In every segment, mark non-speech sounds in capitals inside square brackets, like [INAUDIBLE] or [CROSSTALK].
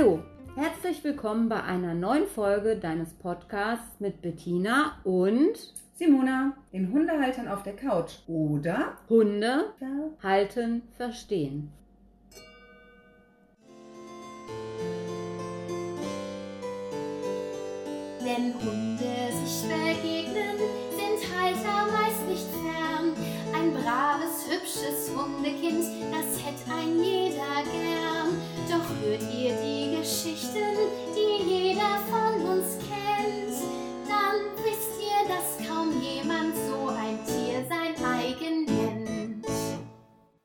Hallo, herzlich willkommen bei einer neuen Folge deines Podcasts mit Bettina und Simona, den Hundehaltern auf der Couch. Oder Hunde halten, verstehen. Wenn Hunde sich begegnen, sind Halter meist nicht fern. Ein braves, hübsches Hundekind, das hätte ein jeder gern. Doch hört ihr die Geschichten, die jeder von uns kennt, dann wisst ihr, dass kaum jemand so ein Tier sein eigen nennt.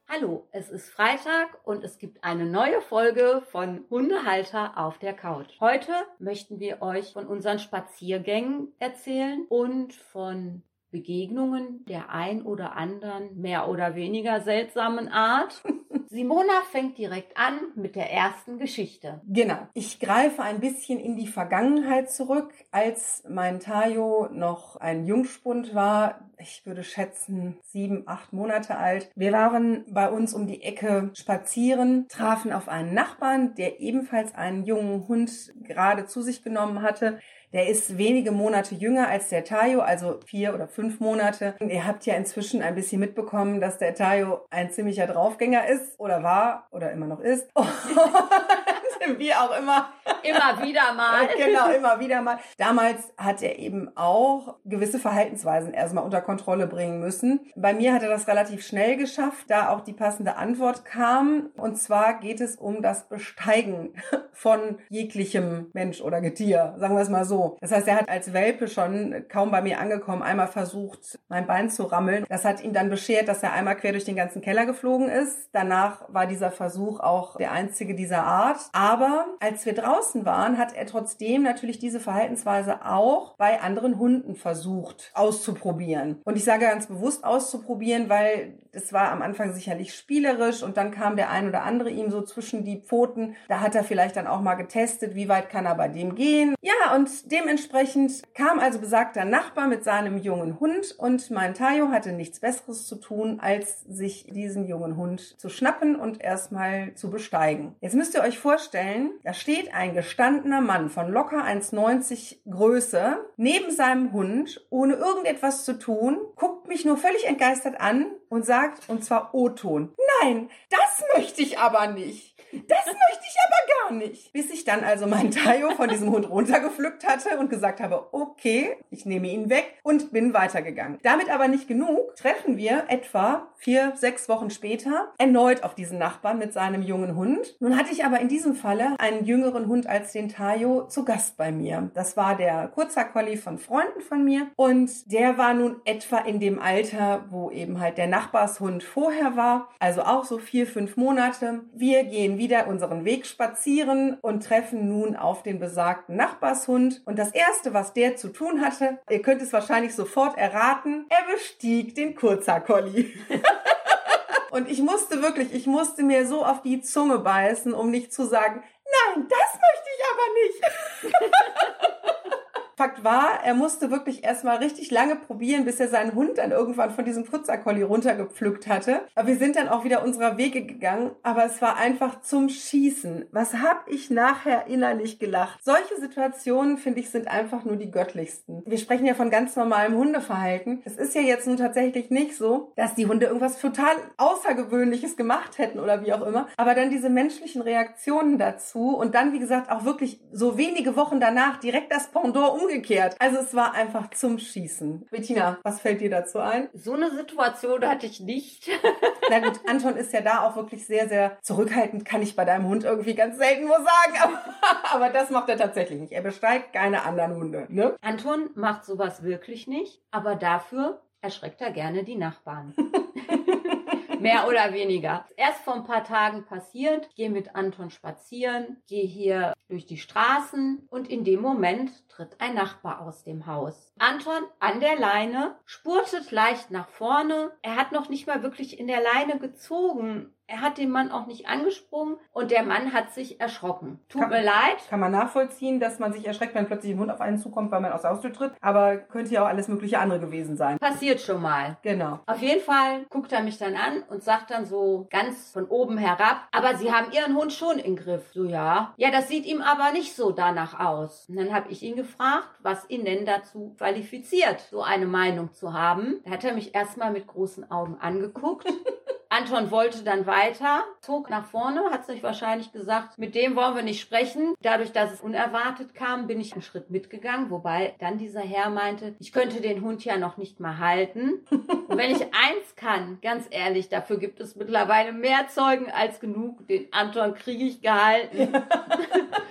Hallo, es ist Freitag und es gibt eine neue Folge von Hundehalter auf der Couch. Heute möchten wir euch von unseren Spaziergängen erzählen und von Begegnungen der ein oder anderen mehr oder weniger seltsamen Art. [LAUGHS] Simona fängt direkt an mit der ersten Geschichte. Genau. Ich greife ein bisschen in die Vergangenheit zurück, als mein Tayo noch ein Jungspund war. Ich würde schätzen, sieben, acht Monate alt. Wir waren bei uns um die Ecke spazieren, trafen auf einen Nachbarn, der ebenfalls einen jungen Hund gerade zu sich genommen hatte. Der ist wenige Monate jünger als der Tayo, also vier oder fünf Monate. Und ihr habt ja inzwischen ein bisschen mitbekommen, dass der Tayo ein ziemlicher Draufgänger ist oder war oder immer noch ist. [LAUGHS] [LAUGHS] Wie auch immer. Immer wieder mal. [LAUGHS] genau, immer wieder mal. Damals hat er eben auch gewisse Verhaltensweisen erstmal unter Kontrolle bringen müssen. Bei mir hat er das relativ schnell geschafft, da auch die passende Antwort kam. Und zwar geht es um das Besteigen [LAUGHS] von jeglichem Mensch oder Getier, sagen wir es mal so. Das heißt, er hat als Welpe schon kaum bei mir angekommen, einmal versucht, mein Bein zu rammeln. Das hat ihm dann beschert, dass er einmal quer durch den ganzen Keller geflogen ist. Danach war dieser Versuch auch der einzige dieser Art. Aber als wir draußen waren, hat er trotzdem natürlich diese Verhaltensweise auch bei anderen Hunden versucht auszuprobieren. Und ich sage ganz bewusst auszuprobieren, weil es war am Anfang sicherlich spielerisch und dann kam der ein oder andere ihm so zwischen die Pfoten. Da hat er vielleicht dann auch mal getestet, wie weit kann er bei dem gehen. Ja, und dementsprechend kam also besagter Nachbar mit seinem jungen Hund und mein Tayo hatte nichts Besseres zu tun, als sich diesen jungen Hund zu schnappen und erstmal zu besteigen. Jetzt müsst ihr euch vorstellen, da steht ein gestandener Mann von locker 1,90 Größe neben seinem Hund, ohne irgendetwas zu tun, guckt mich nur völlig entgeistert an und sagt, und zwar O-Ton, nein, das möchte ich aber nicht. Das möchte ich aber gar nicht. Bis ich dann also meinen Tayo von diesem Hund runtergepflückt hatte und gesagt habe, okay, ich nehme ihn weg und bin weitergegangen. Damit aber nicht genug, treffen wir etwa vier, sechs Wochen später erneut auf diesen Nachbarn mit seinem jungen Hund. Nun hatte ich aber in diesem Falle einen jüngeren Hund als den Tayo zu Gast bei mir. Das war der Kurzer Collie von Freunden von mir und der war nun etwa in dem Alter, wo eben halt der Nachbarshund vorher war, also auch so vier, fünf Monate. Wir gehen wieder unseren Weg spazieren und treffen nun auf den besagten Nachbarshund. Und das erste, was der zu tun hatte, ihr könnt es wahrscheinlich sofort erraten, er bestieg den Kurzer Collie. [LAUGHS] Und ich musste wirklich, ich musste mir so auf die Zunge beißen, um nicht zu sagen, nein, das möchte ich aber nicht. [LAUGHS] Fakt war, er musste wirklich erstmal richtig lange probieren, bis er seinen Hund dann irgendwann von diesem Putzerkolli runtergepflückt hatte. Aber wir sind dann auch wieder unserer Wege gegangen, aber es war einfach zum Schießen. Was hab ich nachher innerlich gelacht? Solche Situationen, finde ich, sind einfach nur die göttlichsten. Wir sprechen ja von ganz normalem Hundeverhalten. Es ist ja jetzt nun tatsächlich nicht so, dass die Hunde irgendwas total Außergewöhnliches gemacht hätten oder wie auch immer. Aber dann diese menschlichen Reaktionen dazu und dann, wie gesagt, auch wirklich so wenige Wochen danach direkt das Pendant um umgekehrt. Also es war einfach zum Schießen. Bettina, was fällt dir dazu ein? So eine Situation hatte ich nicht. [LAUGHS] Na gut, Anton ist ja da auch wirklich sehr, sehr zurückhaltend, kann ich bei deinem Hund irgendwie ganz selten nur sagen. Aber, [LAUGHS] aber das macht er tatsächlich nicht. Er besteigt keine anderen Hunde. Ne? Anton macht sowas wirklich nicht, aber dafür erschreckt er gerne die Nachbarn. [LAUGHS] Mehr oder weniger. Erst vor ein paar Tagen passiert, gehe mit Anton spazieren, gehe hier durch die Straßen und in dem Moment tritt ein Nachbar aus dem Haus. Anton an der Leine, spurtet leicht nach vorne. Er hat noch nicht mal wirklich in der Leine gezogen Er hat den Mann auch nicht angesprungen und der Mann hat sich erschrocken. Tut Kann- mir leid. Kann man nachvollziehen, dass man sich erschreckt, wenn plötzlich ein Hund auf einen zukommt, weil man aus der Haustür tritt. Aber könnte ja auch alles mögliche andere gewesen sein. Passiert schon mal. Genau. Auf jeden Fall guckt er mich dann an und sagt dann so ganz von oben herab, aber Sie haben Ihren Hund schon im Griff. So ja. Ja, das sieht ihm aber nicht so danach aus. Und dann habe ich ihn gefragt, was ihn denn dazu qualifiziert, so eine Meinung zu haben. Da hat er mich erstmal mit großen Augen angeguckt. [LAUGHS] Anton wollte dann weiter, zog nach vorne, hat sich wahrscheinlich gesagt, mit dem wollen wir nicht sprechen. Dadurch, dass es unerwartet kam, bin ich einen Schritt mitgegangen, wobei dann dieser Herr meinte, ich könnte den Hund ja noch nicht mal halten. [LAUGHS] Und wenn ich eins kann, ganz ehrlich, dafür gibt es mittlerweile mehr Zeugen als genug. Den Anton kriege ich gehalten. [LAUGHS]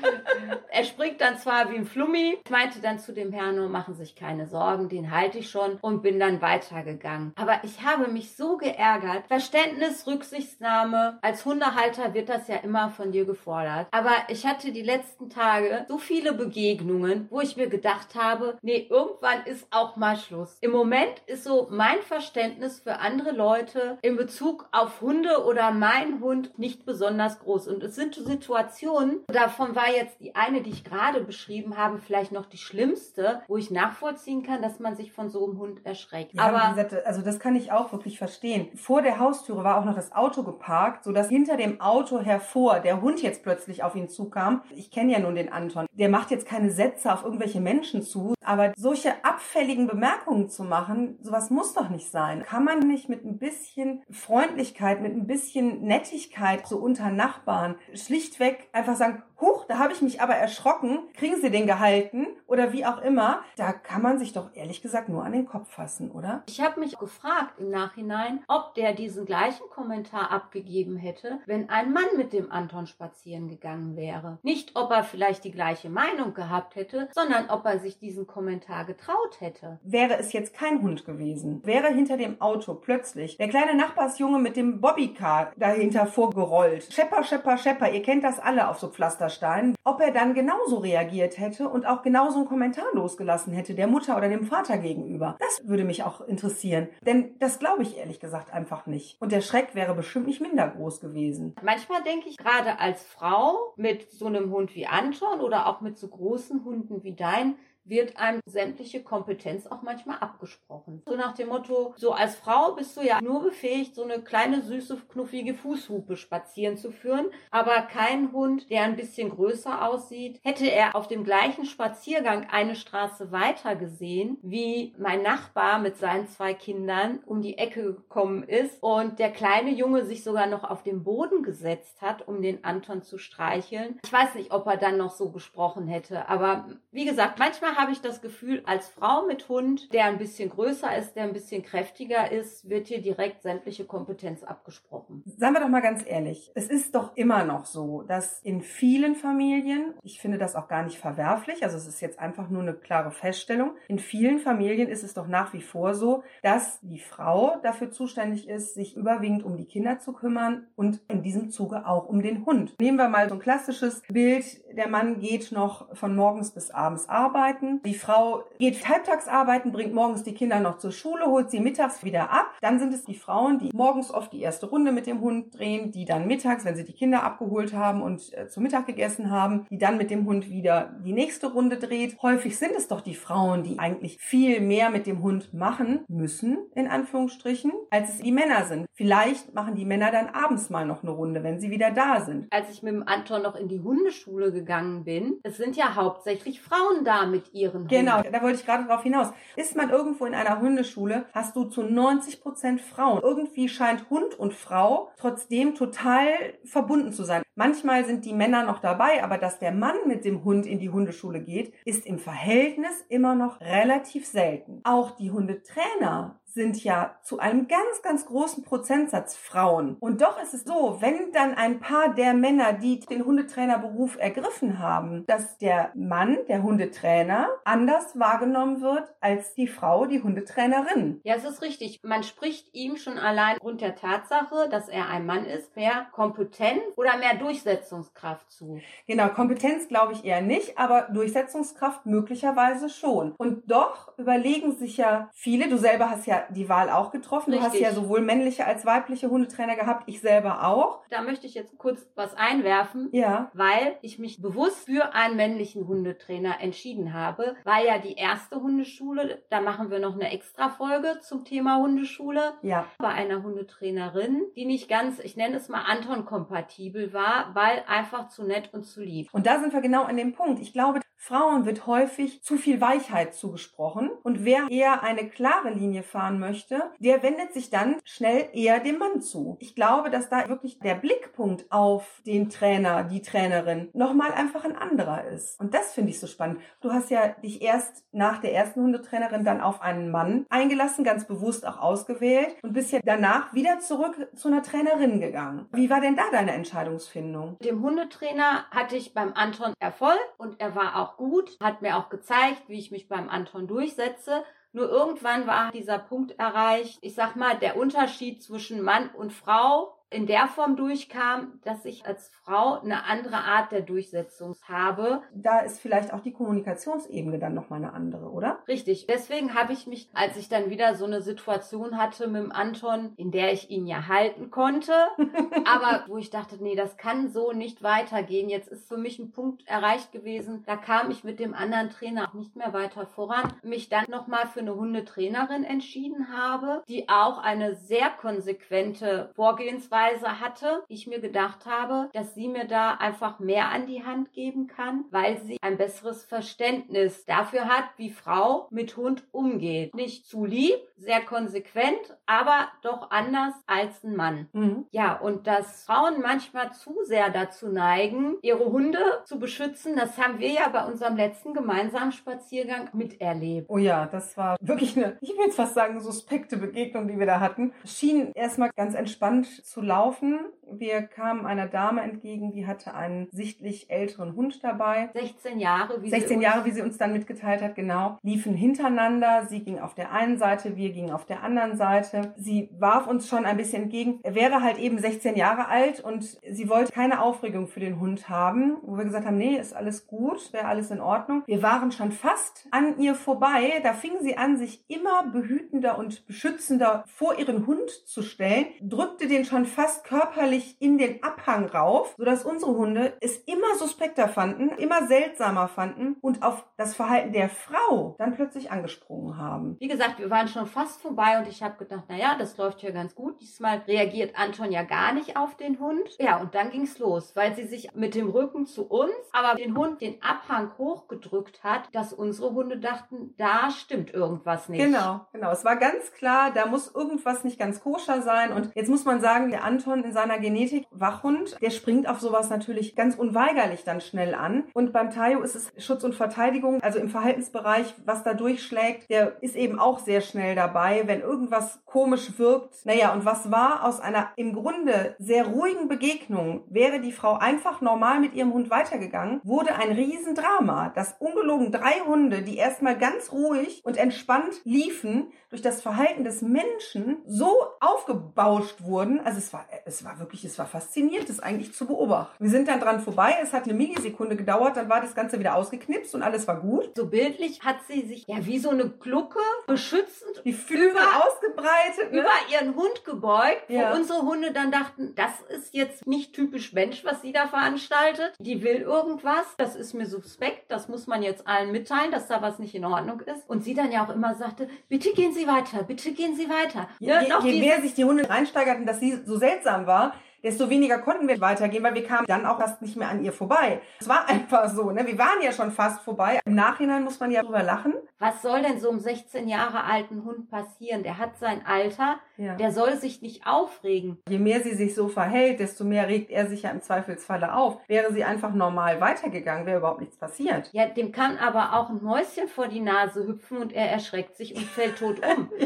[LAUGHS] er springt dann zwar wie ein Flummi, ich meinte dann zu dem Herrn nur, machen sich keine Sorgen, den halte ich schon und bin dann weitergegangen. Aber ich habe mich so geärgert. Verständnis, Rücksichtnahme. Als Hundehalter wird das ja immer von dir gefordert. Aber ich hatte die letzten Tage so viele Begegnungen, wo ich mir gedacht habe, nee, irgendwann ist auch mal Schluss. Im Moment ist so mein Verständnis für andere Leute in Bezug auf Hunde oder mein Hund nicht besonders groß. Und es sind Situationen, davon war jetzt die eine, die ich gerade beschrieben habe, vielleicht noch die schlimmste, wo ich nachvollziehen kann, dass man sich von so einem Hund erschreckt. Ja, Aber gesagt, also das kann ich auch wirklich verstehen. Vor der Haustüre war auch noch das Auto geparkt, sodass hinter dem Auto hervor der Hund jetzt plötzlich auf ihn zukam. Ich kenne ja nun den Anton. Der macht jetzt keine Sätze auf irgendwelche Menschen zu, aber solche abfälligen Bemerkungen zu machen, sowas muss doch nicht sein. Kann man nicht mit ein bisschen Freundlichkeit, mit ein bisschen Nettigkeit so unter Nachbarn schlichtweg einfach sagen, huch, da habe ich mich aber erschrocken, kriegen Sie den gehalten oder wie auch immer. Da kann man sich doch ehrlich gesagt nur an den Kopf fassen, oder? Ich habe mich gefragt im Nachhinein, ob der diesen gleichen Kommentar abgegeben hätte, wenn ein Mann mit dem Anton spazieren gegangen wäre. Nicht, ob er vielleicht die gleiche Meinung gehabt hätte, sondern ob er sich diesen Kommentar getraut hätte. Wäre es jetzt kein Hund gewesen, wäre hinter dem Auto plötzlich der kleine Nachbarsjunge mit dem Bobbycar dahinter vorgerollt. Schepper, schepper, schepper, ihr kennt das alle auf so Pflastersteinen. Ob er dann genauso reagiert hätte und auch genauso einen Kommentar losgelassen hätte, der Mutter oder dem Vater gegenüber. Das würde mich auch interessieren. Denn das glaube ich ehrlich gesagt einfach nicht. Und der Schreck wäre bestimmt nicht minder groß gewesen. Manchmal denke ich, gerade als Frau mit so einem Hund wie Anton oder auch mit so großen Hunden wie dein, wird einem sämtliche Kompetenz auch manchmal abgesprochen. So nach dem Motto, so als Frau bist du ja nur befähigt, so eine kleine, süße, knuffige Fußhupe spazieren zu führen, aber kein Hund, der ein bisschen größer aussieht. Hätte er auf dem gleichen Spaziergang eine Straße weiter gesehen, wie mein Nachbar mit seinen zwei Kindern um die Ecke gekommen ist und der kleine Junge sich sogar noch auf den Boden gesetzt hat, um den Anton zu streicheln. Ich weiß nicht, ob er dann noch so gesprochen hätte, aber wie gesagt, manchmal habe ich das Gefühl, als Frau mit Hund, der ein bisschen größer ist, der ein bisschen kräftiger ist, wird hier direkt sämtliche Kompetenz abgesprochen. Seien wir doch mal ganz ehrlich, es ist doch immer noch so, dass in vielen Familien, ich finde das auch gar nicht verwerflich, also es ist jetzt einfach nur eine klare Feststellung, in vielen Familien ist es doch nach wie vor so, dass die Frau dafür zuständig ist, sich überwiegend um die Kinder zu kümmern und in diesem Zuge auch um den Hund. Nehmen wir mal so ein klassisches Bild, der Mann geht noch von morgens bis abends arbeiten, die Frau geht halbtags arbeiten, bringt morgens die Kinder noch zur Schule, holt sie mittags wieder ab. Dann sind es die Frauen, die morgens oft die erste Runde mit dem Hund drehen, die dann mittags, wenn sie die Kinder abgeholt haben und äh, zu Mittag gegessen haben, die dann mit dem Hund wieder die nächste Runde dreht. Häufig sind es doch die Frauen, die eigentlich viel mehr mit dem Hund machen müssen, in Anführungsstrichen, als es die Männer sind. Vielleicht machen die Männer dann abends mal noch eine Runde, wenn sie wieder da sind. Als ich mit dem Anton noch in die Hundeschule gegangen bin, es sind ja hauptsächlich Frauen da mit ihren Genau, Hunden. da wollte ich gerade drauf hinaus. Ist man irgendwo in einer Hundeschule, hast du zu 90 Prozent Frauen. Irgendwie scheint Hund und Frau trotzdem total verbunden zu sein. Manchmal sind die Männer noch dabei, aber dass der Mann mit dem Hund in die Hundeschule geht, ist im Verhältnis immer noch relativ selten. Auch die Hundetrainer sind ja zu einem ganz, ganz großen Prozentsatz Frauen. Und doch ist es so, wenn dann ein paar der Männer, die den Hundetrainerberuf ergriffen haben, dass der Mann, der Hundetrainer, anders wahrgenommen wird als die Frau, die Hundetrainerin. Ja, es ist richtig. Man spricht ihm schon allein aufgrund der Tatsache, dass er ein Mann ist, mehr Kompetenz oder mehr Durchsetzungskraft zu. Genau, Kompetenz glaube ich eher nicht, aber Durchsetzungskraft möglicherweise schon. Und doch überlegen sich ja viele, du selber hast ja ja die Wahl auch getroffen. Du hast Richtig. ja sowohl männliche als weibliche Hundetrainer gehabt, ich selber auch. Da möchte ich jetzt kurz was einwerfen. Ja. weil ich mich bewusst für einen männlichen Hundetrainer entschieden habe, weil ja die erste Hundeschule, da machen wir noch eine extra Folge zum Thema Hundeschule, Ja. bei einer Hundetrainerin, die nicht ganz, ich nenne es mal Anton-kompatibel war, weil einfach zu nett und zu lieb. Und da sind wir genau an dem Punkt. Ich glaube, Frauen wird häufig zu viel Weichheit zugesprochen. Und wer eher eine klare Linie fahren möchte, der wendet sich dann schnell eher dem Mann zu. Ich glaube, dass da wirklich der Blickpunkt auf den Trainer, die Trainerin, nochmal einfach ein anderer ist. Und das finde ich so spannend. Du hast ja dich erst nach der ersten Hundetrainerin dann auf einen Mann eingelassen, ganz bewusst auch ausgewählt und bist ja danach wieder zurück zu einer Trainerin gegangen. Wie war denn da deine Entscheidungsfindung? Dem Hundetrainer hatte ich beim Anton Erfolg und er war auch gut, hat mir auch gezeigt, wie ich mich beim Anton durchsetze. Nur irgendwann war dieser Punkt erreicht, ich sag mal, der Unterschied zwischen Mann und Frau in der Form durchkam, dass ich als Frau eine andere Art der Durchsetzung habe. Da ist vielleicht auch die Kommunikationsebene dann nochmal eine andere, oder? Richtig. Deswegen habe ich mich, als ich dann wieder so eine Situation hatte mit dem Anton, in der ich ihn ja halten konnte, [LAUGHS] aber wo ich dachte, nee, das kann so nicht weitergehen. Jetzt ist für mich ein Punkt erreicht gewesen. Da kam ich mit dem anderen Trainer auch nicht mehr weiter voran. Mich dann nochmal für eine Hundetrainerin entschieden habe, die auch eine sehr konsequente Vorgehensweise hatte. Ich mir gedacht habe, dass sie mir da einfach mehr an die Hand geben kann, weil sie ein besseres Verständnis dafür hat, wie Frau mit Hund umgeht. Nicht zu lieb, sehr konsequent, aber doch anders als ein Mann. Mhm. Ja, und dass Frauen manchmal zu sehr dazu neigen, ihre Hunde zu beschützen, das haben wir ja bei unserem letzten gemeinsamen Spaziergang miterlebt. Oh ja, das war wirklich eine, ich will jetzt fast sagen, suspekte Begegnung, die wir da hatten. Schien erstmal ganz entspannt zu laufen. Wir kamen einer Dame entgegen, die hatte einen sichtlich älteren Hund dabei. 16 Jahre, wie 16 sie uns- Jahre, wie sie uns dann mitgeteilt hat, genau, liefen hintereinander. Sie ging auf der einen Seite, wir gingen auf der anderen Seite. Sie warf uns schon ein bisschen entgegen. Er wäre halt eben 16 Jahre alt und sie wollte keine Aufregung für den Hund haben, wo wir gesagt haben, nee, ist alles gut, wäre alles in Ordnung. Wir waren schon fast an ihr vorbei. Da fing sie an, sich immer behütender und beschützender vor ihren Hund zu stellen, drückte den schon fast körperlich in den Abhang rauf, sodass unsere Hunde es immer suspekter fanden, immer seltsamer fanden und auf das Verhalten der Frau dann plötzlich angesprungen haben. Wie gesagt, wir waren schon fast vorbei und ich habe gedacht, naja, das läuft ja ganz gut. Diesmal reagiert Anton ja gar nicht auf den Hund. Ja, und dann ging's los, weil sie sich mit dem Rücken zu uns, aber den Hund den Abhang hochgedrückt hat, dass unsere Hunde dachten, da stimmt irgendwas nicht. Genau, genau. Es war ganz klar, da muss irgendwas nicht ganz koscher sein. Und jetzt muss man sagen, der Anton in seiner Genetik Wachhund, der springt auf sowas natürlich ganz unweigerlich dann schnell an. Und beim Tayo ist es Schutz und Verteidigung, also im Verhaltensbereich, was da durchschlägt, der ist eben auch sehr schnell dabei, wenn irgendwas komisch wirkt. Naja, und was war aus einer im Grunde sehr ruhigen Begegnung? Wäre die Frau einfach normal mit ihrem Hund weitergegangen, wurde ein Riesendrama, dass ungelogen drei Hunde, die erstmal ganz ruhig und entspannt liefen, durch das Verhalten des Menschen so aufgebauscht wurden. Also es war, es war wirklich, es war faszinierend, das eigentlich zu beobachten. Wir sind dann dran vorbei, es hat eine Millisekunde gedauert, dann war das Ganze wieder ausgeknipst und alles war gut. So bildlich hat sie sich ja wie so eine Glucke beschützend Die Flügel Über- ausgebreitet. Ne? über ihren Hund gebeugt, wo Ja. unsere Hunde dann dachten, das ist jetzt nicht typisch Mensch, was sie da veranstaltet. Die will irgendwas, das ist mir suspekt, das muss man jetzt allen mitteilen, dass da was nicht in Ordnung ist. Und sie dann ja auch immer sagte, bitte gehen Sie weiter, bitte gehen Sie weiter. Je, Ja, je, noch je mehr sich die Hunde reinsteigerten, dass sie so seltsam war, desto weniger konnten wir weitergehen, weil wir kamen dann auch fast nicht mehr an ihr vorbei. Es war [LAUGHS] einfach so, ne? Wir waren ja schon fast vorbei. Im Nachhinein muss man ja drüber lachen. was soll denn so einem 16 Jahre alten Hund passieren? Der hat sein Alter, Ja. der soll sich nicht aufregen. Je mehr sie sich so verhält, desto mehr regt er sich ja im Zweifelsfalle auf. Wäre sie einfach normal weitergegangen, wäre überhaupt nichts passiert. Ja, dem kann aber auch ein Mäuschen vor die Nase hüpfen und er erschreckt sich und fällt tot um. [LAUGHS]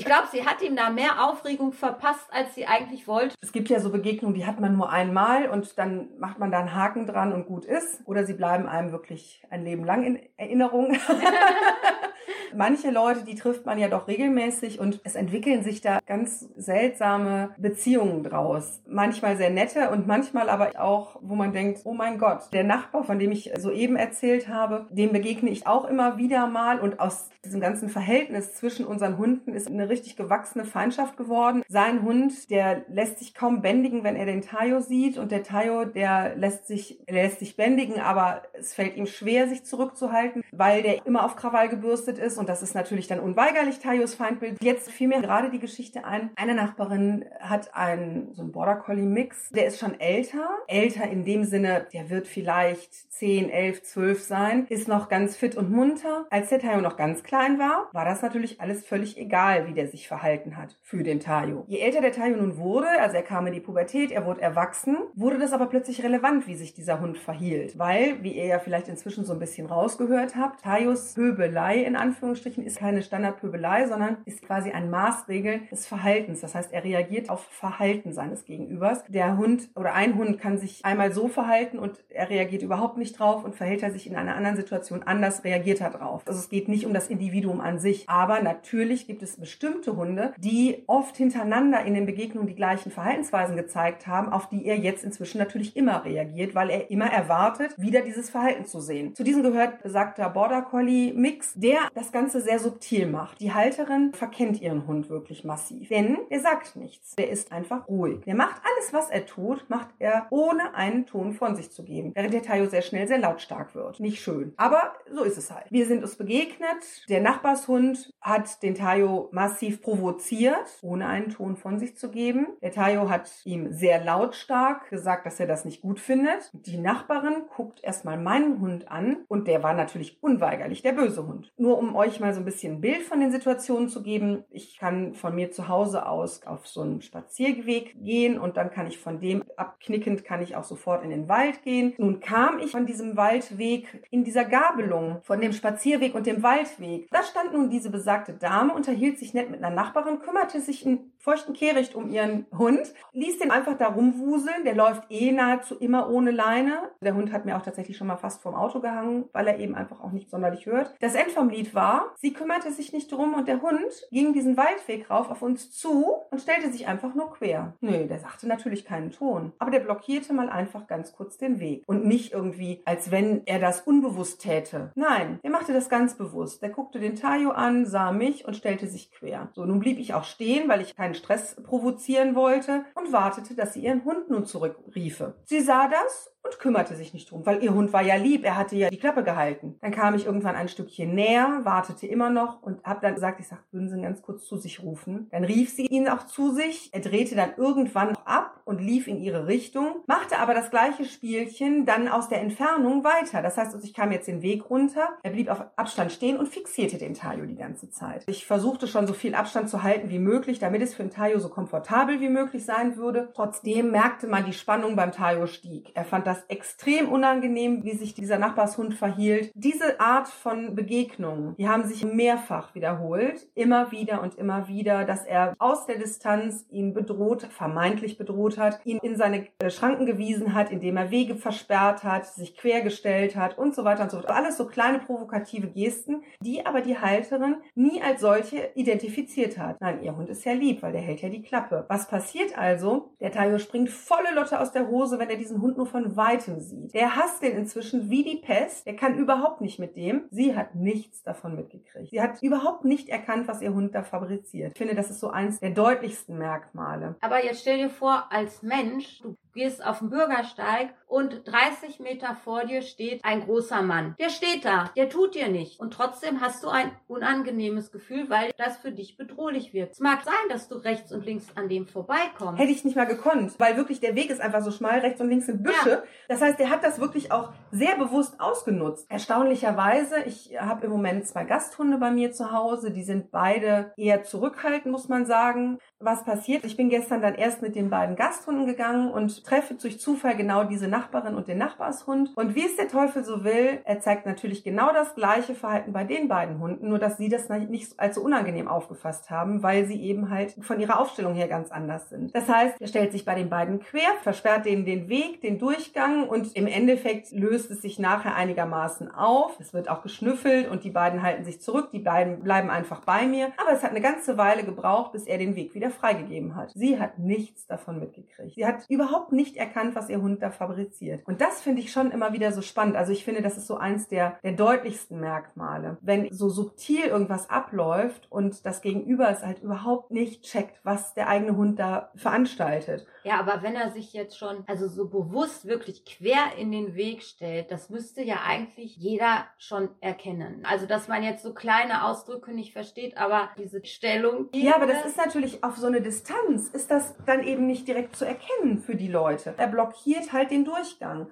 Ich glaube, sie hat ihm da mehr Aufregung verpasst, als sie eigentlich wollte. Es gibt ja so Begegnungen, die hat man nur einmal und dann macht man da einen Haken dran und gut ist. Oder sie bleiben einem wirklich ein Leben lang in Erinnerung. [LAUGHS] Manche Leute, die trifft man ja doch regelmäßig und es entwickeln sich da ganz seltsame Beziehungen draus. Manchmal sehr nette und manchmal aber auch, wo man denkt, oh mein Gott, der Nachbar, von dem ich soeben erzählt habe, dem begegne ich auch immer wieder mal und aus diesem ganzen Verhältnis zwischen unseren Hunden ist eine richtig gewachsene Feindschaft geworden. Sein Hund, der lässt sich kaum bändigen, wenn er den Tayo sieht und der Tayo, der lässt sich, er lässt sich bändigen, aber es fällt ihm schwer, sich zurückzuhalten, weil der immer auf Krawall gebürstet ist und das ist natürlich dann unweigerlich Tayos Feindbild. Jetzt fiel mir gerade die Geschichte ein. Eine Nachbarin hat einen, so einen Border Collie Mix, der ist schon älter. Älter in dem Sinne, der wird vielleicht 10, 11, 12 sein, ist noch ganz fit und munter. Als der Tayo noch ganz klein war, war das natürlich alles völlig egal, wie der sich verhalten hat für den Tayo. Je älter der Tayo nun wurde, also er kam in die Pubertät, er wurde erwachsen, wurde das aber plötzlich relevant, wie sich dieser Hund verhielt. Weil, wie ihr ja vielleicht inzwischen so ein bisschen rausgehört habt, Tayos Pöbelei in Anführungsstrichen ist keine Standardpöbelei, sondern ist quasi ein Maßregel des Verhaltens. Das heißt, er reagiert auf Verhalten seines Gegenübers. Der Hund oder ein Hund kann sich einmal so verhalten und er reagiert überhaupt nicht drauf und verhält er sich in einer anderen Situation anders, reagiert er drauf. Also es geht nicht um das Individuum an sich. Aber natürlich gibt es bestimmte Hunde, die oft hintereinander in den Begegnungen die gleichen Verhaltensweisen gezeigt haben, auf die er jetzt inzwischen natürlich immer reagiert, weil er immer erwartet, wieder dieses Verhalten zu sehen. Zu diesem gehört besagter Border Collie Mix, der das Ganze sehr subtil macht. Die Halterin verkennt ihren Hund wirklich massiv, denn er sagt nichts. Der ist einfach ruhig. Der macht alles, was er tut, macht er ohne einen Ton von sich zu geben, während der Tayo sehr schnell sehr lautstark wird. Nicht schön. Aber so ist es halt. Wir sind uns begegnet. Der Nachbarshund hat den Tayo massiv provoziert, ohne einen Ton von sich zu geben. Der Tayo hat ihm sehr lautstark gesagt, dass er das nicht gut findet. Die Nachbarin guckt erstmal meinen Hund an und der war natürlich unweigerlich der böse Hund. Nur um euch mal so ein bisschen ein Bild von den Situationen zu geben. Ich kann von mir zu Hause aus auf so einen Spazierweg gehen und dann kann ich von dem abknickend kann ich auch sofort in den Wald gehen. Nun kam ich von diesem Waldweg in dieser Gabelung von dem Spazierweg und dem Waldweg. Da stand nun diese besagte Dame, unterhielt sich nett mit einer Nachbarin, kümmerte sich in feuchten Kehricht um ihren Hund, ließ den einfach da rumwuseln. Der läuft eh nahezu immer ohne Leine. Der Hund hat mir auch tatsächlich schon mal fast vom Auto gehangen, weil er eben einfach auch nicht sonderlich hört. Das End vom Lied war, sie kümmerte sich nicht drum und der Hund ging diesen Waldweg rauf auf uns zu und stellte sich einfach nur quer. Nö, der sagte natürlich keinen Ton. Aber der blockierte mal einfach ganz kurz den Weg. Und nicht irgendwie, als wenn er das unbewusst täte. Nein, der machte das ganz bewusst. Der guckte den Tayo an, sah mich und stellte sich quer. So, nun blieb ich auch stehen, weil ich keinen Stress provozieren wollte und wartete, dass sie ihren Hund nun zurückriefe. Sie sah das und kümmerte sich nicht drum, weil ihr Hund war ja lieb, er hatte ja die Klappe gehalten. Dann kam ich irgendwann ein Stückchen näher, wartete immer noch und hab dann gesagt, ich sag, würden Sie ganz kurz zu sich rufen. Dann rief sie ihn auch zu sich. Er drehte dann irgendwann ab und lief in ihre Richtung, machte aber das gleiche Spielchen dann aus der Entfernung weiter. Das heißt, also ich kam jetzt den Weg runter, er blieb auf Abstand stehen und fixierte den Tayo die ganze Zeit. Ich versuchte schon so viel Abstand zu halten wie möglich, damit es für den Tayo so komfortabel wie möglich sein würde. Trotzdem merkte man, die Spannung beim Tayo stieg. Er fand das extrem unangenehm, wie sich dieser Nachbarshund verhielt. Diese Art von Begegnungen, die haben sich mehrfach wiederholt, immer wieder und immer wieder, dass er aus der Distanz ihn bedroht, vermeintlich bedroht hat, ihn in seine äh, Schranken gewiesen hat, indem er Wege versperrt hat, sich quergestellt hat und so weiter und so fort. Alles so kleine provokative Gesten, die aber die Halterin nie als solche identifiziert hat. Nein, ihr Hund ist ja lieb, weil der hält ja die Klappe. Was passiert also? Der Tayo springt volle Lotte aus der Hose, wenn er diesen Hund nur von weitem sieht. Der hasst den inzwischen wie die Pest. Der kann überhaupt nicht mit dem. Sie hat nichts davon mitgekriegt. Sie hat überhaupt nicht erkannt, was ihr Hund da fabriziert. Ich finde, das ist so eins der deutlichsten Merkmale. Aber jetzt stell dir vor, als Mensch, du gehst auf den Bürgersteig und 30 Meter vor dir steht ein großer Mann. Der steht da, der tut dir nicht. Und trotzdem hast du ein unangenehmes Gefühl, weil das für dich bedrohlich wird. Es mag sein, dass du rechts und links an dem vorbeikommst. Hätte ich nicht mal gekonnt, weil wirklich der Weg ist einfach so schmal, rechts und links sind Büsche. Ja. Das heißt, der hat das wirklich auch sehr bewusst ausgenutzt. Erstaunlicherweise, ich habe im Moment zwei Gasthunde bei mir zu Hause, die sind beide eher zurückhaltend, muss man sagen. Was passiert? Ich bin gestern dann erst mit den beiden Gasthunden gegangen und treffe durch Zufall genau diese Nachbarin und den Nachbarshund. Und wie es der Teufel so will, er zeigt natürlich genau das gleiche Verhalten bei den beiden Hunden, nur dass sie das nicht allzu unangenehm aufgefasst haben, weil sie eben halt von ihrer Aufstellung her ganz anders sind. Das heißt, er stellt sich bei den beiden quer, versperrt denen den Weg, den Durchgang und im Endeffekt löst es sich nachher einigermaßen auf. Es wird auch geschnüffelt und die beiden halten sich zurück, die beiden bleiben einfach bei mir. Aber es hat eine ganze Weile gebraucht, bis er den Weg wieder freigegeben hat. Sie hat nichts davon mitgekriegt. Sie hat überhaupt nicht erkannt, was ihr Hund da fabriziert. Und das finde ich schon immer wieder so spannend. Also ich finde, das ist so eins der, der deutlichsten Merkmale. Wenn so subtil irgendwas abläuft und das Gegenüber es halt überhaupt nicht checkt, was der eigene Hund da veranstaltet. Ja, aber wenn er sich jetzt schon, also so bewusst wirklich quer in den Weg stellt, das müsste ja eigentlich jeder schon erkennen. Also, dass man jetzt so kleine Ausdrücke nicht versteht, aber diese Stellung. Ja, aber das ist natürlich auf so eine Distanz, ist das dann eben nicht direkt zu erkennen für die Leute. Er blockiert halt den Durchgang.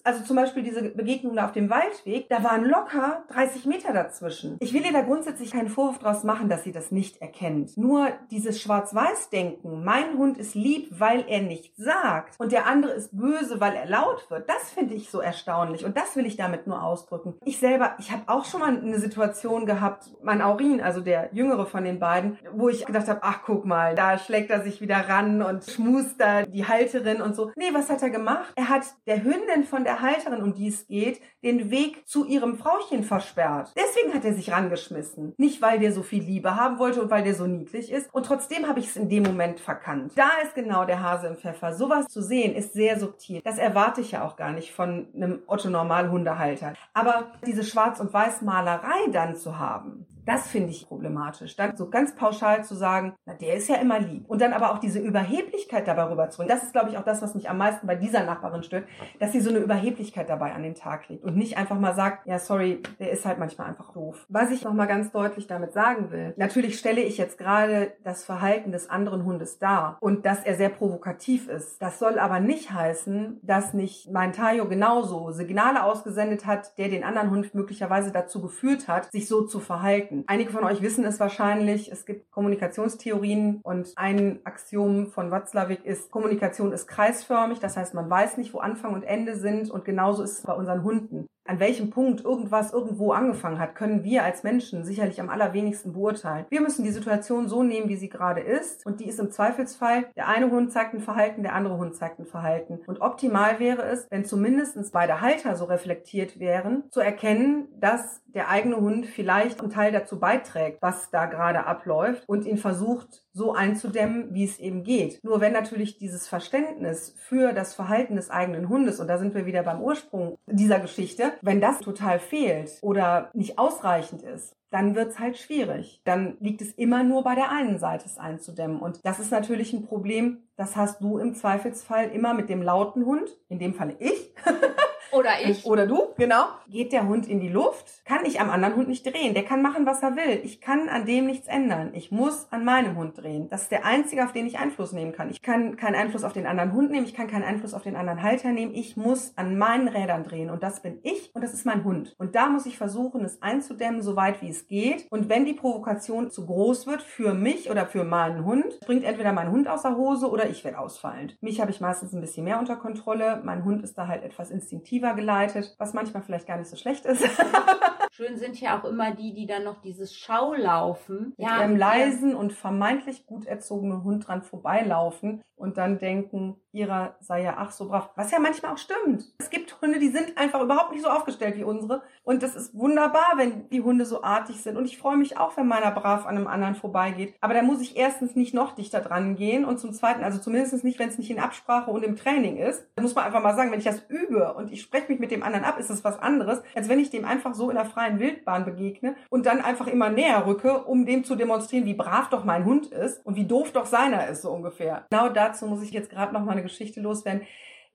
Also zum Beispiel diese Begegnung da auf dem Waldweg, da waren locker 30 Meter dazwischen. Ich will ihr da grundsätzlich keinen Vorwurf draus machen, dass sie das nicht erkennt. Nur dieses Schwarz-Weiß-Denken, mein Hund ist lieb, weil er nicht sagt und der andere ist böse, weil er laut wird, das finde ich so erstaunlich und das will ich damit nur ausdrücken. Ich selber, ich habe auch schon mal eine Situation gehabt, mein Aurin, also der jüngere von den beiden, wo ich gedacht habe, ach guck mal, da schlägt er sich wieder ran und schmust da die Halterin und so. Nee, was hat er gemacht? Er hat der Hündin von der Halterin, um die es geht, den Weg zu ihrem Frauchen versperrt. Deswegen hat er sich rangeschmissen. Nicht, weil der so viel Liebe haben wollte und weil der so niedlich ist. Und trotzdem habe ich es in dem Moment verkannt. Da ist genau der Hase im Pfeffer. Sowas zu sehen ist sehr subtil. Das erwarte ich ja auch gar nicht von einem Otto-Normal-Hundehalter. Aber diese Schwarz- und Weiß-Malerei dann zu haben, das finde ich problematisch. Dann so ganz pauschal zu sagen, na, der ist ja immer lieb. Und dann aber auch diese Überheblichkeit dabei rüberzubringen. Das ist, glaube ich, auch das, was mich am meisten bei dieser Nachbarin stört, dass sie so eine Überheblichkeit dabei an den Tag legt und nicht einfach mal sagt, ja, sorry, der ist halt manchmal einfach doof. Was ich nochmal ganz deutlich damit sagen will, natürlich stelle ich jetzt gerade das Verhalten des anderen Hundes dar und dass er sehr provokativ ist. Das soll aber nicht heißen, dass nicht mein Tayo genauso Signale ausgesendet hat, der den anderen Hund möglicherweise dazu geführt hat, sich so zu verhalten. Einige von euch wissen es wahrscheinlich. Es gibt Kommunikationstheorien und ein Axiom von Watzlawick ist, Kommunikation ist kreisförmig. Das heißt, man weiß nicht, wo Anfang und Ende sind und genauso ist es bei unseren Hunden an welchem Punkt irgendwas irgendwo angefangen hat, können wir als Menschen sicherlich am allerwenigsten beurteilen. Wir müssen die Situation so nehmen, wie sie gerade ist. Und die ist im Zweifelsfall, der eine Hund zeigt ein Verhalten, der andere Hund zeigt ein Verhalten. Und optimal wäre es, wenn zumindest beide Halter so reflektiert wären, zu erkennen, dass der eigene Hund vielleicht einen Teil dazu beiträgt, was da gerade abläuft und ihn versucht so einzudämmen, wie es eben geht. Nur wenn natürlich dieses Verständnis für das Verhalten des eigenen Hundes, und da sind wir wieder beim Ursprung dieser Geschichte, wenn das total fehlt oder nicht ausreichend ist, dann wird's halt schwierig. Dann liegt es immer nur bei der einen Seite, es einzudämmen. Und das ist natürlich ein Problem, das hast du im Zweifelsfall immer mit dem lauten Hund, in dem Falle ich. [LAUGHS] Oder ich. Oder du, genau. Geht der Hund in die Luft, kann ich am anderen Hund nicht drehen. Der kann machen, was er will. Ich kann an dem nichts ändern. Ich muss an meinem Hund drehen. Das ist der einzige, auf den ich Einfluss nehmen kann. Ich kann keinen Einfluss auf den anderen Hund nehmen. Ich kann keinen Einfluss auf den anderen Halter nehmen. Ich muss an meinen Rädern drehen. Und das bin ich und das ist mein Hund. Und da muss ich versuchen, es einzudämmen, so weit wie es geht. Und wenn die Provokation zu groß wird für mich oder für meinen Hund, bringt entweder mein Hund aus der Hose oder ich werde ausfallend. Mich habe ich meistens ein bisschen mehr unter Kontrolle. Mein Hund ist da halt etwas instinktiver aktiver geleitet, was manchmal vielleicht gar nicht so schlecht ist. [LAUGHS] Schön sind ja auch immer die, die dann noch dieses Schaulaufen. Mit ja, ihrem leisen und vermeintlich gut erzogenen Hund dran vorbeilaufen und dann denken, ihrer sei ja ach so brav. Was ja manchmal auch stimmt. Es gibt Hunde, die sind einfach überhaupt nicht so aufgestellt wie unsere. Und das ist wunderbar, wenn die Hunde so artig sind. Und ich freue mich auch, wenn meiner brav an einem anderen vorbeigeht. Aber da muss ich erstens nicht noch dichter dran gehen und zum zweiten, also zumindest nicht, wenn es nicht in Absprache und im Training ist. Da muss man einfach mal sagen, wenn ich das übe und ich spreche mich mit dem anderen ab, ist es was anderes, als wenn ich dem einfach so in der freien Wildbahn begegne und dann einfach immer näher rücke, um dem zu demonstrieren, wie brav doch mein Hund ist und wie doof doch seiner ist, so ungefähr. Genau dazu muss ich jetzt gerade noch mal eine Geschichte loswerden.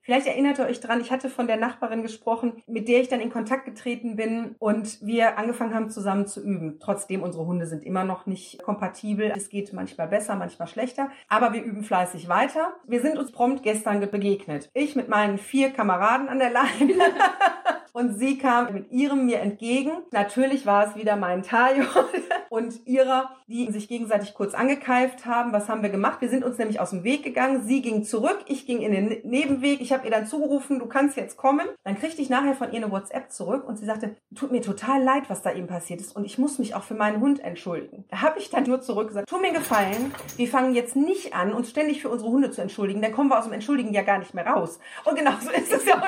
Vielleicht erinnert ihr euch dran, ich hatte von der Nachbarin gesprochen, mit der ich dann in Kontakt getreten bin und wir angefangen haben zusammen zu üben. Trotzdem, unsere Hunde sind immer noch nicht kompatibel. Es geht manchmal besser, manchmal schlechter, aber wir üben fleißig weiter. Wir sind uns prompt gestern begegnet. Ich mit meinen vier Kameraden an der Leine [LAUGHS] und sie kam mit ihrem mir entgegen. Natürlich war es wieder mein Tayo [LAUGHS] und ihrer, die sich gegenseitig kurz angekeift haben. Was haben wir gemacht? Wir sind uns nämlich aus dem Weg gegangen. Sie ging zurück, ich ging in den Nebenweg. Ich habe ihr dann zugerufen, du kannst jetzt kommen. Dann kriegte ich nachher von ihr eine WhatsApp zurück und sie sagte, tut mir total leid, was da eben passiert ist und ich muss mich auch für meinen Hund entschuldigen. Da habe ich dann nur zurück gesagt, tu mir gefallen, wir fangen jetzt nicht an, uns ständig für unsere Hunde zu entschuldigen. Dann kommen wir aus dem Entschuldigen ja gar nicht mehr raus. Und genau so ist es ja.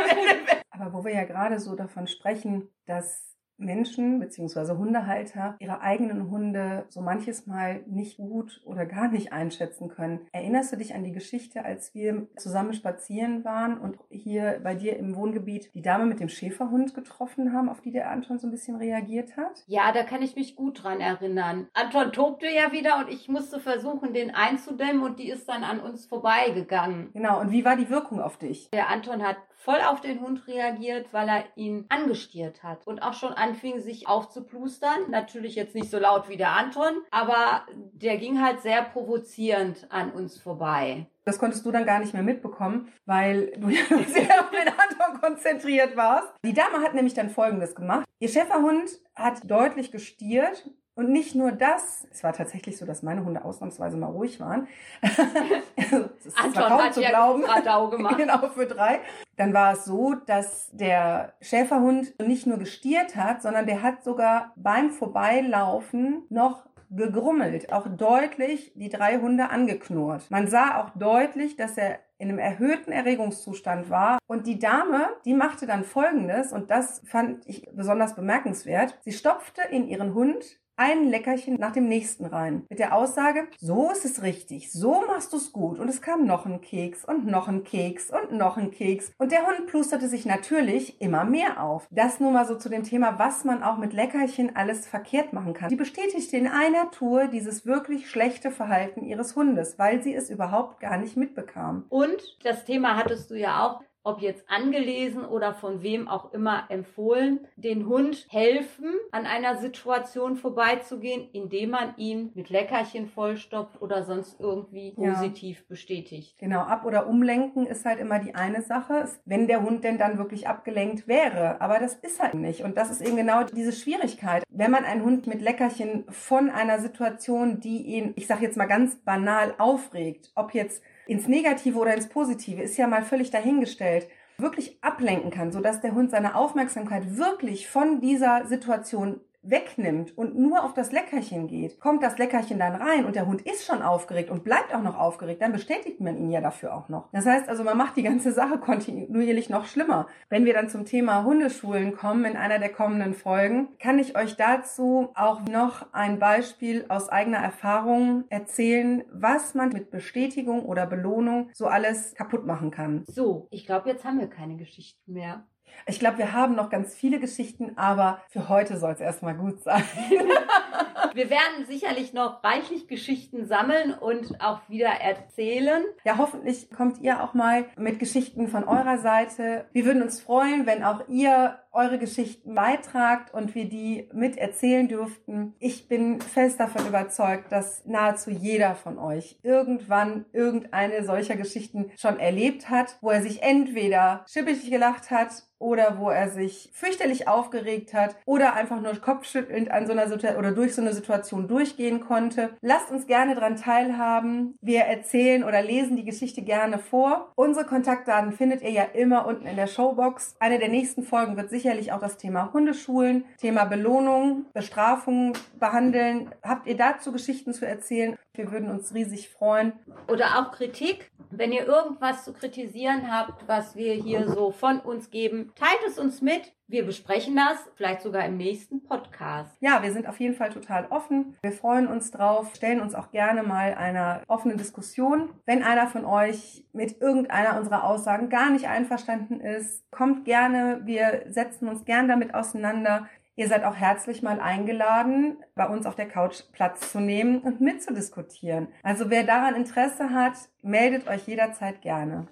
Aber wo wir ja gerade so davon sprechen, dass Menschen bzw. Hundehalter ihre eigenen Hunde so manches Mal nicht gut oder gar nicht einschätzen können. Erinnerst du dich an die Geschichte, als wir zusammen spazieren waren und hier bei dir im Wohngebiet die Dame mit dem Schäferhund getroffen haben, auf die der Anton so ein bisschen reagiert hat? Ja, da kann ich mich gut dran erinnern. Anton tobte ja wieder und ich musste versuchen, den einzudämmen und die ist dann an uns vorbeigegangen. Genau, und wie war die Wirkung auf dich? Der Anton hat voll auf den Hund reagiert, weil er ihn angestiert hat und auch schon anfing, sich aufzuplustern. Natürlich jetzt nicht so laut wie der Anton, aber der ging halt sehr provozierend an uns vorbei. Das konntest du dann gar nicht mehr mitbekommen, weil du [LAUGHS] ja sehr auf den Anton konzentriert warst. Die Dame hat nämlich dann Folgendes gemacht. Ihr Schäferhund hat deutlich gestiert und nicht nur das, es war tatsächlich so, dass meine Hunde ausnahmsweise mal ruhig waren. [LAUGHS] das ist Anton kaum hat zu glauben. Radau [LAUGHS] gemacht. genau, für drei. Dann war es so, dass der Schäferhund nicht nur gestiert hat, sondern der hat sogar beim Vorbeilaufen noch gegrummelt, auch deutlich die drei Hunde angeknurrt. Man sah auch deutlich, dass er in einem erhöhten Erregungszustand war. Und die Dame, die machte dann Folgendes, und das fand ich besonders bemerkenswert. Sie stopfte in ihren Hund ein Leckerchen nach dem nächsten rein. Mit der Aussage, so ist es richtig, so machst du es gut. Und es kam noch ein Keks und noch ein Keks und noch ein Keks. Und der Hund plusterte sich natürlich immer mehr auf. Das nur mal so zu dem Thema, was man auch mit Leckerchen alles verkehrt machen kann. Sie bestätigte in einer Tour dieses wirklich schlechte Verhalten ihres Hundes, weil sie es überhaupt gar nicht mitbekam. Und das Thema hattest du ja auch, ob jetzt angelesen oder von wem auch immer empfohlen, den Hund helfen, an einer Situation vorbeizugehen, indem man ihn mit Leckerchen vollstopft oder sonst irgendwie positiv ja. bestätigt. Genau, ab- oder umlenken ist halt immer die eine Sache, wenn der Hund denn dann wirklich abgelenkt wäre. Aber das ist halt nicht. Und das ist eben genau diese Schwierigkeit. Wenn man einen Hund mit Leckerchen von einer Situation, die ihn, ich sag jetzt mal ganz banal, aufregt, ob jetzt ins Negative oder ins Positive, ist ja mal völlig dahingestellt, wirklich ablenken kann, sodass der Hund seine Aufmerksamkeit wirklich von dieser Situation wegnimmt und nur auf das Leckerchen geht, kommt das Leckerchen dann rein und der Hund ist schon aufgeregt und bleibt auch noch aufgeregt, dann bestätigt man ihn ja dafür auch noch. Das heißt also, man macht die ganze Sache [LAUGHS] kontinuierlich noch schlimmer. Wenn wir dann zum Thema Hundeschulen kommen in einer der kommenden Folgen, kann ich euch dazu auch noch ein Beispiel aus eigener Erfahrung erzählen, was man mit Bestätigung oder Belohnung so alles kaputt machen kann. So, ich glaube, jetzt haben wir keine Geschichten mehr. Ich glaube, wir haben noch ganz viele Geschichten, aber für heute soll es erstmal gut sein. [LAUGHS] wir werden sicherlich noch reichlich Geschichten sammeln und auch wieder erzählen. Ja, hoffentlich kommt ihr auch mal mit Geschichten von eurer Seite. Wir würden uns freuen, wenn auch ihr eure Geschichten beitragt und wir die mit erzählen dürften. Ich bin fest davon überzeugt, dass nahezu jeder von euch irgendwann irgendeine solcher Geschichten schon erlebt hat, wo er sich entweder schippig gelacht hat oder wo er sich fürchterlich aufgeregt hat oder einfach nur kopfschüttelnd an so einer Situation oder durch so eine Situation durchgehen konnte. Lasst uns gerne dran teilhaben. Wir erzählen oder lesen die Geschichte gerne vor. Unsere Kontaktdaten findet ihr ja immer unten in der Showbox. Eine der nächsten Folgen wird sicherlich auch das Thema Hundeschulen, Thema Belohnung, Bestrafung behandeln. Habt ihr dazu Geschichten zu erzählen? Wir würden uns riesig freuen. Oder auch Kritik. Wenn ihr irgendwas zu kritisieren habt, was wir hier so von uns geben, teilt es uns mit. Wir besprechen das, vielleicht sogar im nächsten Podcast. Ja, wir sind auf jeden Fall total offen. Wir freuen uns drauf, stellen uns auch gerne mal einer offenen Diskussion. Wenn einer von euch mit irgendeiner unserer Aussagen gar nicht einverstanden ist, kommt gerne. Wir setzen uns gern damit auseinander. Ihr seid auch herzlich mal eingeladen, bei uns auf der Couch Platz zu nehmen und mitzudiskutieren. Also wer daran Interesse hat, meldet euch jederzeit gerne.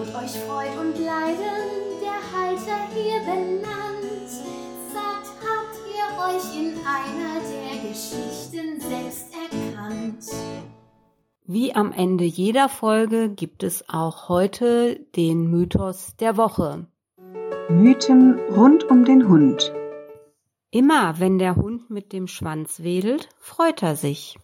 Wurde euch Freud und Leiden der Halter hier benannt. Sagt, habt ihr euch in einer der Geschichten selbst erkannt? Wie am Ende jeder Folge gibt es auch heute den Mythos der Woche. Mythen rund um den Hund. Immer wenn der Hund mit dem Schwanz wedelt, freut er sich.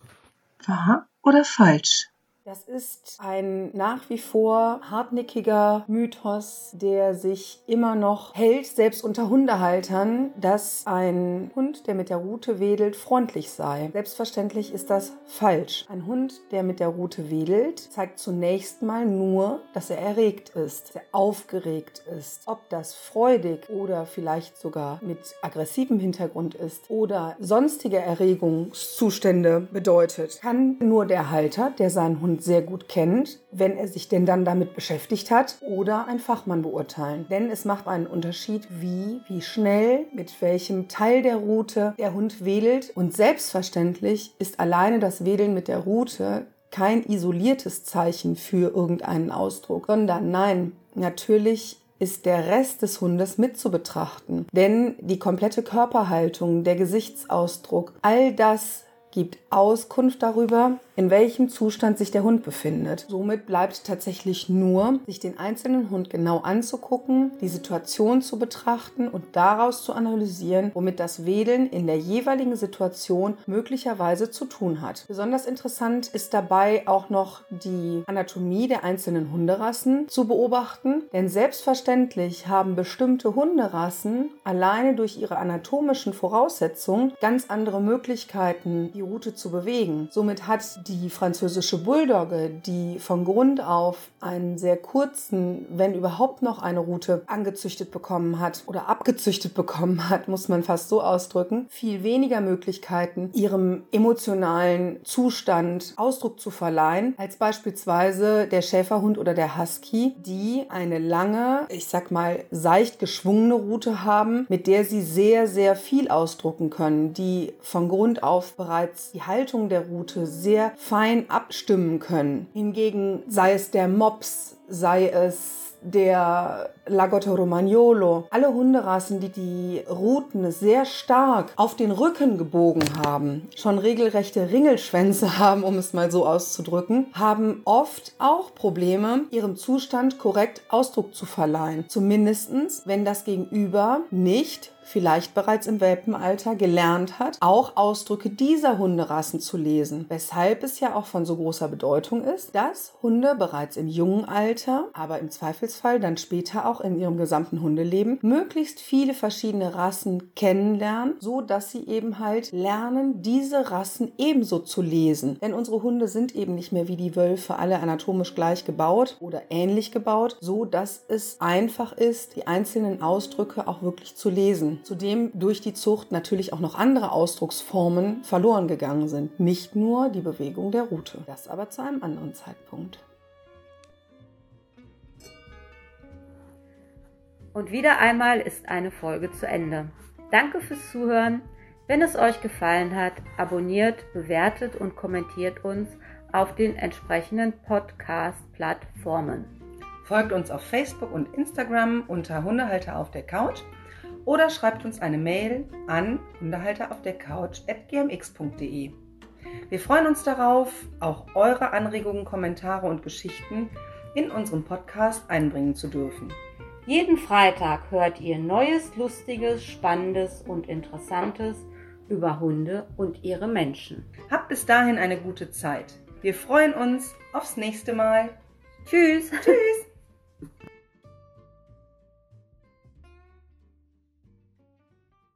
Wahr oder falsch? Das ist ein nach wie vor hartnäckiger Mythos, der sich immer noch hält, selbst unter Hundehaltern, dass ein Hund, der mit der Rute wedelt, freundlich sei. Selbstverständlich ist das falsch. Ein Hund, der mit der Rute wedelt, zeigt zunächst mal nur, dass er erregt ist, dass er aufgeregt ist. Ob das freudig oder vielleicht sogar mit aggressivem Hintergrund ist oder sonstige Erregungszustände bedeutet, kann nur der Halter, der seinen Hund sehr gut kennt, wenn er sich denn dann damit beschäftigt hat, oder ein Fachmann beurteilen. Denn es macht einen Unterschied, wie, wie schnell, mit welchem Teil der Route der Hund wedelt. Und selbstverständlich ist alleine das Wedeln mit der Route kein isoliertes Zeichen für irgendeinen Ausdruck, sondern nein, natürlich ist der Rest des Hundes mit zu betrachten. Denn die komplette Körperhaltung, der Gesichtsausdruck, all das gibt Auskunft darüber, in welchem Zustand sich der Hund befindet. Somit bleibt tatsächlich nur, sich den einzelnen Hund genau anzugucken, die Situation zu betrachten und daraus zu analysieren, womit das Wedeln in der jeweiligen Situation möglicherweise zu tun hat. Besonders interessant ist dabei auch noch die Anatomie der einzelnen Hunderassen zu beobachten, denn selbstverständlich haben bestimmte Hunderassen alleine durch ihre anatomischen Voraussetzungen ganz andere Möglichkeiten, die Route zu bewegen. Somit hat die französische Bulldogge, die von Grund auf einen sehr kurzen, wenn überhaupt noch eine Route angezüchtet bekommen hat oder abgezüchtet bekommen hat, muss man fast so ausdrücken, viel weniger Möglichkeiten, ihrem emotionalen Zustand Ausdruck zu verleihen, als beispielsweise der Schäferhund oder der Husky, die eine lange, ich sag mal, seicht geschwungene Route haben, mit der sie sehr, sehr viel ausdrucken können, die von Grund auf bereits die Haltung der Route sehr fein abstimmen können. Hingegen sei es der Mops, sei es der Lagotto Romagnolo, alle Hunderassen, die die Ruten sehr stark auf den Rücken gebogen haben, schon regelrechte Ringelschwänze [LAUGHS] haben, um es mal so auszudrücken, haben oft auch Probleme, ihrem Zustand korrekt Ausdruck zu verleihen. Zumindestens, wenn das Gegenüber nicht vielleicht bereits im Welpenalter gelernt hat, auch Ausdrücke dieser Hunderassen zu lesen. Weshalb es ja auch von so großer Bedeutung ist, dass Hunde bereits im jungen Alter, aber im Zweifelsfall dann später auch in ihrem gesamten Hundeleben, möglichst viele verschiedene Rassen kennenlernen, so dass sie eben halt lernen, diese Rassen ebenso zu lesen. Denn unsere Hunde sind eben nicht mehr wie die Wölfe alle anatomisch gleich gebaut oder ähnlich gebaut, so dass es einfach ist, die einzelnen Ausdrücke auch wirklich zu lesen. Zudem durch die Zucht natürlich auch noch andere Ausdrucksformen verloren gegangen sind. Nicht nur die Bewegung der Rute. Das aber zu einem anderen Zeitpunkt. Und wieder einmal ist eine Folge zu Ende. Danke fürs Zuhören. Wenn es euch gefallen hat, abonniert, bewertet und kommentiert uns auf den entsprechenden Podcast-Plattformen. Folgt uns auf Facebook und Instagram unter Hundehalter auf der Couch oder schreibt uns eine Mail an hundehalteraufdercouch.gmx.de. Wir freuen uns darauf, auch eure Anregungen, Kommentare und Geschichten in unserem Podcast einbringen zu dürfen. Jeden Freitag hört ihr Neues, Lustiges, Spannendes und Interessantes über Hunde und ihre Menschen. Habt bis dahin eine gute Zeit. Wir freuen uns aufs nächste Mal. Tschüss. [LAUGHS] Tschüss.